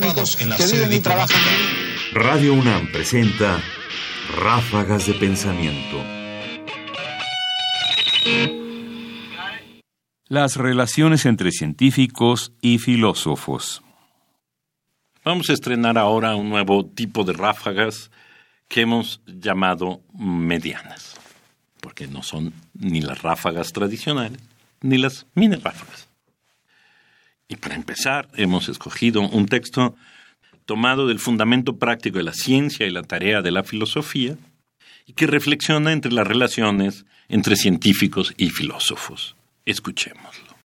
que viven y trabajan Radio UNAM presenta Ráfagas de Pensamiento. Las relaciones entre científicos y filósofos. Vamos a estrenar ahora un nuevo tipo de ráfagas que hemos llamado medianas, porque no son ni las ráfagas tradicionales ni las mini ráfagas. Y para empezar, hemos escogido un texto tomado del fundamento práctico de la ciencia y la tarea de la filosofía, y que reflexiona entre las relaciones entre científicos y filósofos. Escuchémoslo.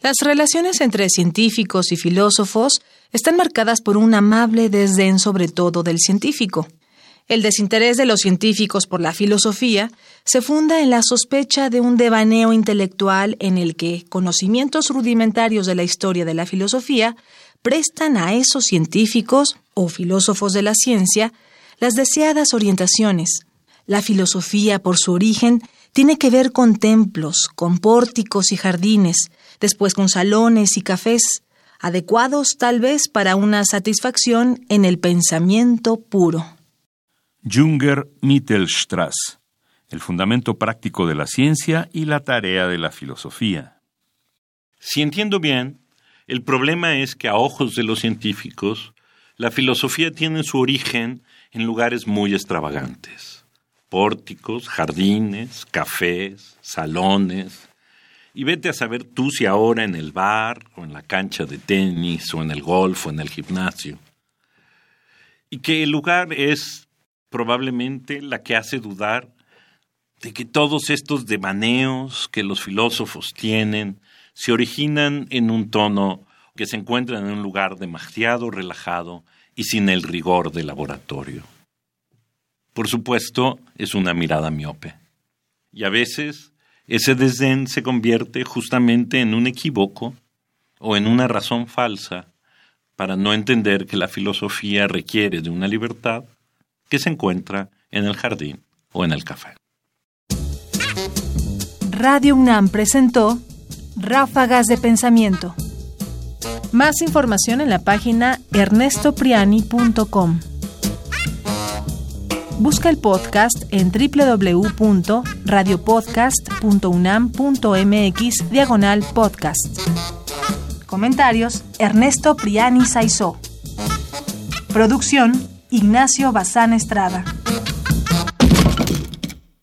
Las relaciones entre científicos y filósofos están marcadas por un amable desdén sobre todo del científico. El desinterés de los científicos por la filosofía se funda en la sospecha de un devaneo intelectual en el que conocimientos rudimentarios de la historia de la filosofía prestan a esos científicos o filósofos de la ciencia las deseadas orientaciones. La filosofía, por su origen, tiene que ver con templos, con pórticos y jardines, después con salones y cafés, adecuados tal vez para una satisfacción en el pensamiento puro. Junger Mittelstrass, el fundamento práctico de la ciencia y la tarea de la filosofía. Si entiendo bien, el problema es que a ojos de los científicos, la filosofía tiene su origen en lugares muy extravagantes pórticos, jardines, cafés, salones. Y vete a saber tú si ahora en el bar, o en la cancha de tenis, o en el golf, o en el gimnasio. Y que el lugar es probablemente la que hace dudar de que todos estos devaneos que los filósofos tienen se originan en un tono que se encuentra en un lugar demasiado relajado y sin el rigor del laboratorio. Por supuesto, es una mirada miope. Y a veces ese desdén se convierte justamente en un equívoco o en una razón falsa para no entender que la filosofía requiere de una libertad que se encuentra en el jardín o en el café. Radio UNAM presentó Ráfagas de Pensamiento. Más información en la página ernestopriani.com. Busca el podcast en www.radiopodcast.unam.mx diagonal podcast. Comentarios Ernesto Priani Saizó. Producción Ignacio Bazán Estrada.